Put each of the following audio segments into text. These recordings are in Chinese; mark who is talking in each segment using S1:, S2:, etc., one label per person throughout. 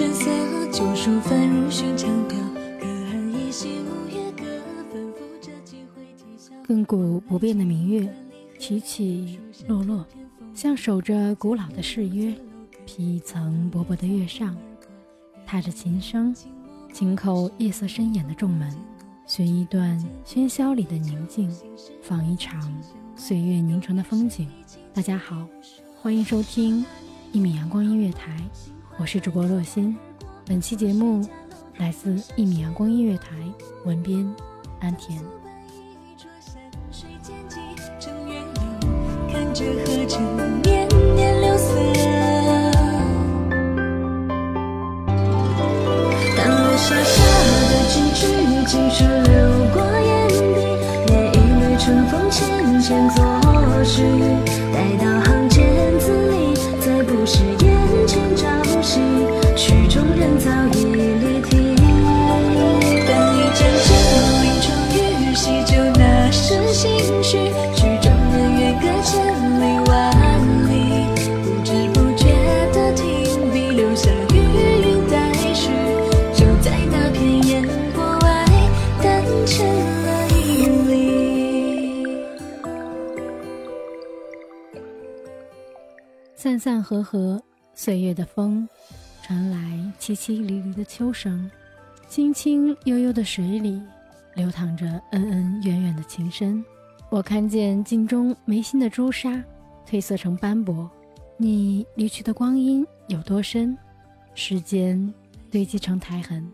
S1: 春色，旧书翻入寻常调，隔岸依稀五月歌，吩咐着几回啼笑。
S2: 亘古不变的明月，起起落落，像守着古老的誓约，披一层薄薄的月上，踏着琴声，紧扣夜色深掩的重门，寻一段喧嚣里的宁静，放一场岁月凝成的风景。大家好，欢迎收听一米阳光音乐台，我是主播洛心。本期节目来自一米阳光音乐台，文编安田。
S1: 一桌山水间几正月流，看着河城年年流色。当落下下的几句几句流过眼底，连一缕春风浅浅作序。待到行间字里，不是眼前朝夕，曲中人早已离题。
S2: 散散合合，岁月的风，传来凄凄离离的秋声，清清悠悠的水里，流淌着恩恩怨怨的情深。我看见镜中眉心的朱砂，褪色成斑驳。你离去的光阴有多深？时间堆积成苔痕。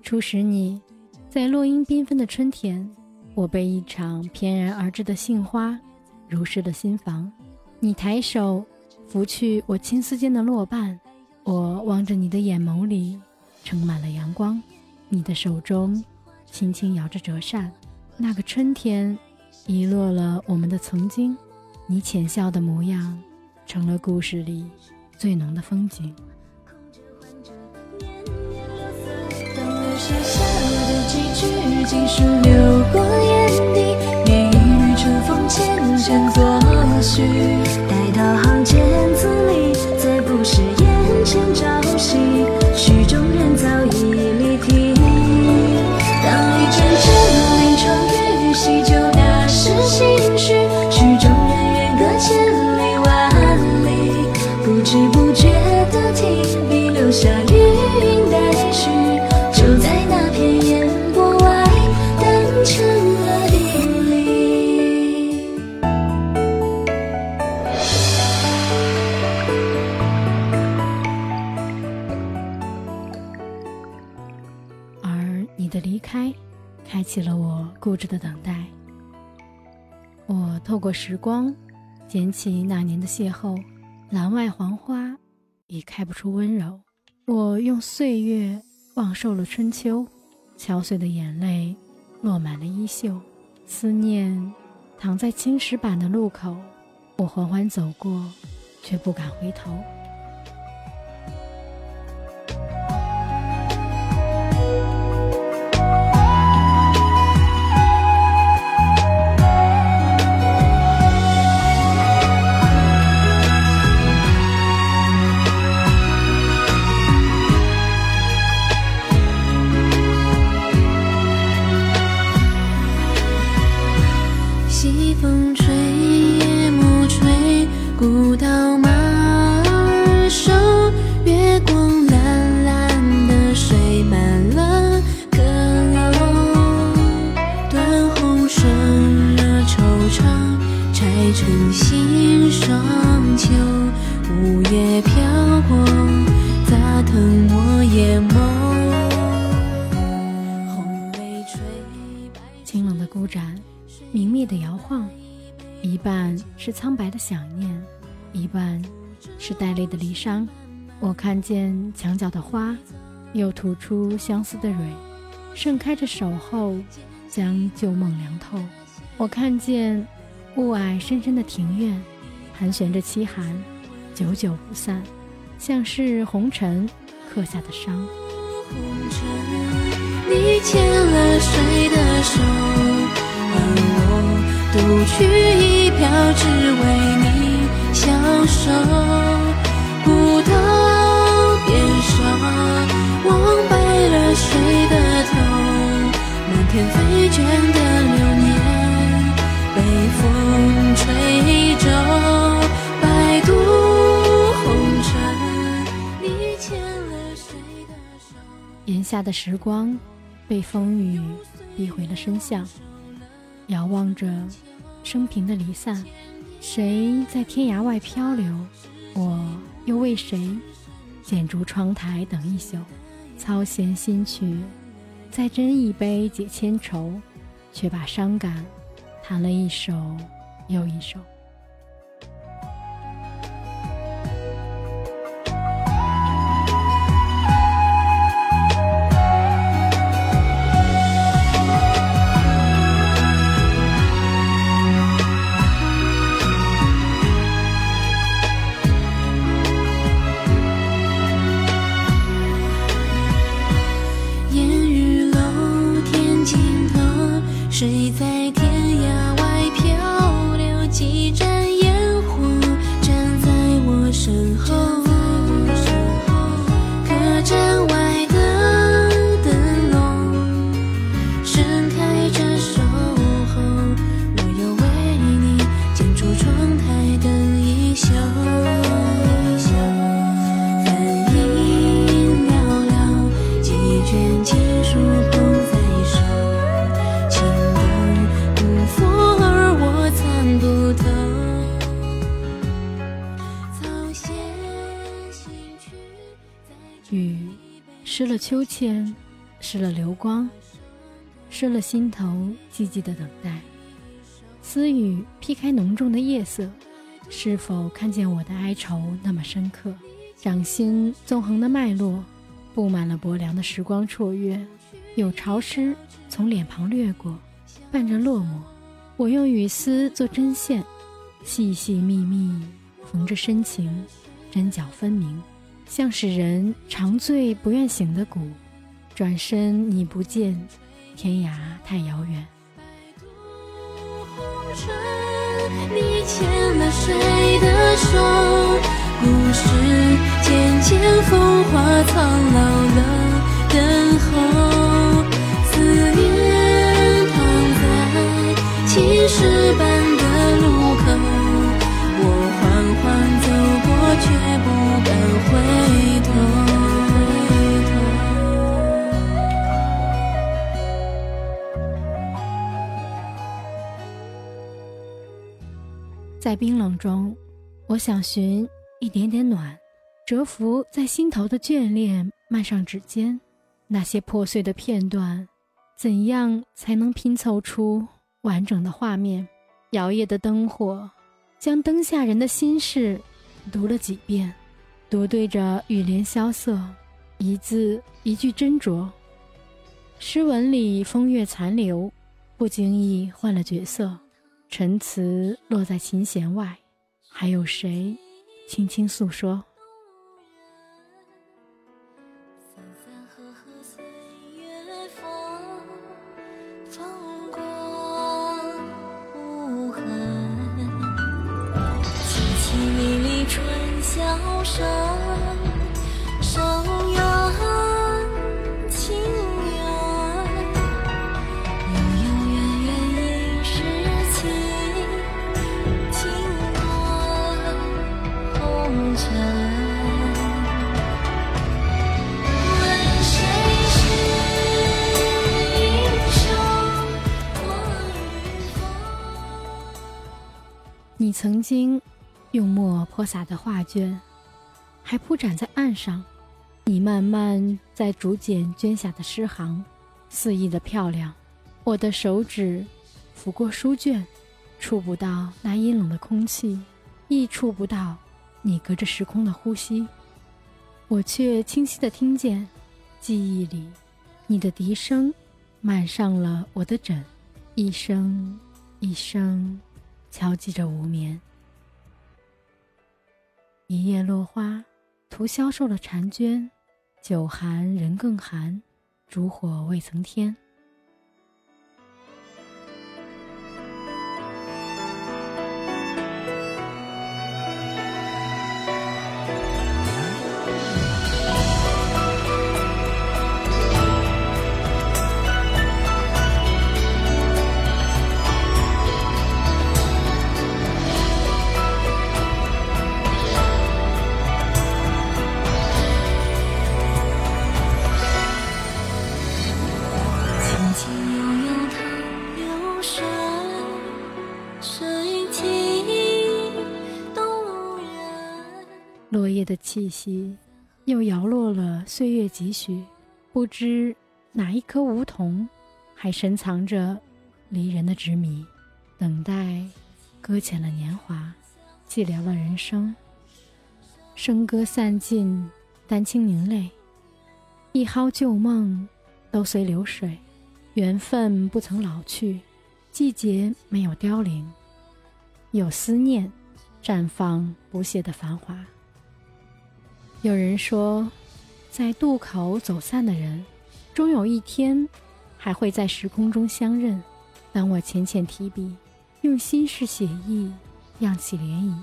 S2: 初识你，在落英缤纷的春天，我被一场翩然而至的杏花，如诗了心房。你抬手拂去我青丝间的落瓣，我望着你的眼眸里盛满了阳光，你的手中轻轻摇着折扇。那个春天，遗落了我们的曾经，你浅笑的模样，成了故事里最浓的风景。
S1: 当流沙下的几句几书流过眼底，连一缕春风浅浅
S2: 句固执的等待。我透过时光，捡起那年的邂逅，栏外黄花已开不出温柔。我用岁月忘瘦了春秋，敲碎的眼泪落满了衣袖，思念躺在青石板的路口，我缓缓走过，却不敢回头。的摇晃，一半是苍白的想念，一半是带泪的离殇。我看见墙角的花，又吐出相思的蕊，盛开着守候，将旧梦凉透。我看见雾霭深深的庭院，盘旋着凄寒，久久不散，像是红尘刻下的伤。
S1: 红尘，你牵了谁的手？而我独去一。飘，只为你消瘦。古道边上，忘白了谁的头？漫天飞卷的流年，被风吹皱。摆渡红尘，你牵了谁的手？
S2: 檐下的时光，被风雨逼回了深巷，遥望着。生平的离散，谁在天涯外漂流？我又为谁剪烛窗台等一宿？操弦新曲，再斟一杯解千愁，却把伤感弹了一首又一首。湿了秋千，湿了流光，湿了心头寂寂的等待。私语劈开浓重的夜色，是否看见我的哀愁那么深刻？掌心纵横的脉络，布满了薄凉的时光绰约，有潮湿从脸庞掠过，伴着落寞。我用雨丝做针线，细细密密缝着深情，针脚分明。像是人长醉不愿醒的骨，转身你不见，天涯太遥远。
S1: 你牵了谁的手？故事渐渐风化苍老了，等候。在
S2: 冰冷中，我想寻一点点暖，蛰伏在心头的眷恋，漫上指尖。那些破碎的片段，怎样才能拼凑出完整的画面？摇曳的灯火，将灯下人的心事读了几遍，读对着雨帘萧瑟，一字一句斟酌。诗文里风月残留，不经意换了角色，陈词落在琴弦外，还有谁轻轻诉说？曾经用墨泼洒的画卷，还铺展在岸上。你慢慢在竹简捐下的诗行，肆意的漂亮。我的手指抚过书卷，触不到那阴冷的空气，亦触不到你隔着时空的呼吸。我却清晰的听见，记忆里你的笛声，满上了我的枕，一声一声。敲击着无眠，一夜落花，徒消瘦了婵娟。酒寒人更寒，烛火未曾添。的气息，又摇落了岁月几许。不知哪一颗梧桐，还深藏着离人的执迷，等待搁浅了年华，寂寥了人生。笙歌散尽，丹青凝泪，一蒿旧梦都随流水。缘分不曾老去，季节没有凋零，有思念，绽放不谢的繁华。有人说，在渡口走散的人，终有一天还会在时空中相认。当我浅浅提笔，用心事写意，漾起涟漪，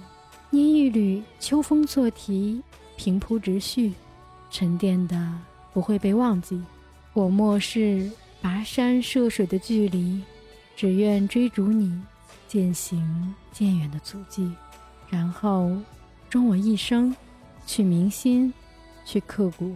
S2: 捏一缕秋风作题，平铺直叙，沉淀的不会被忘记。我漠视跋山涉水的距离，只愿追逐你渐行渐远的足迹，然后终我一生。去铭心，去刻骨。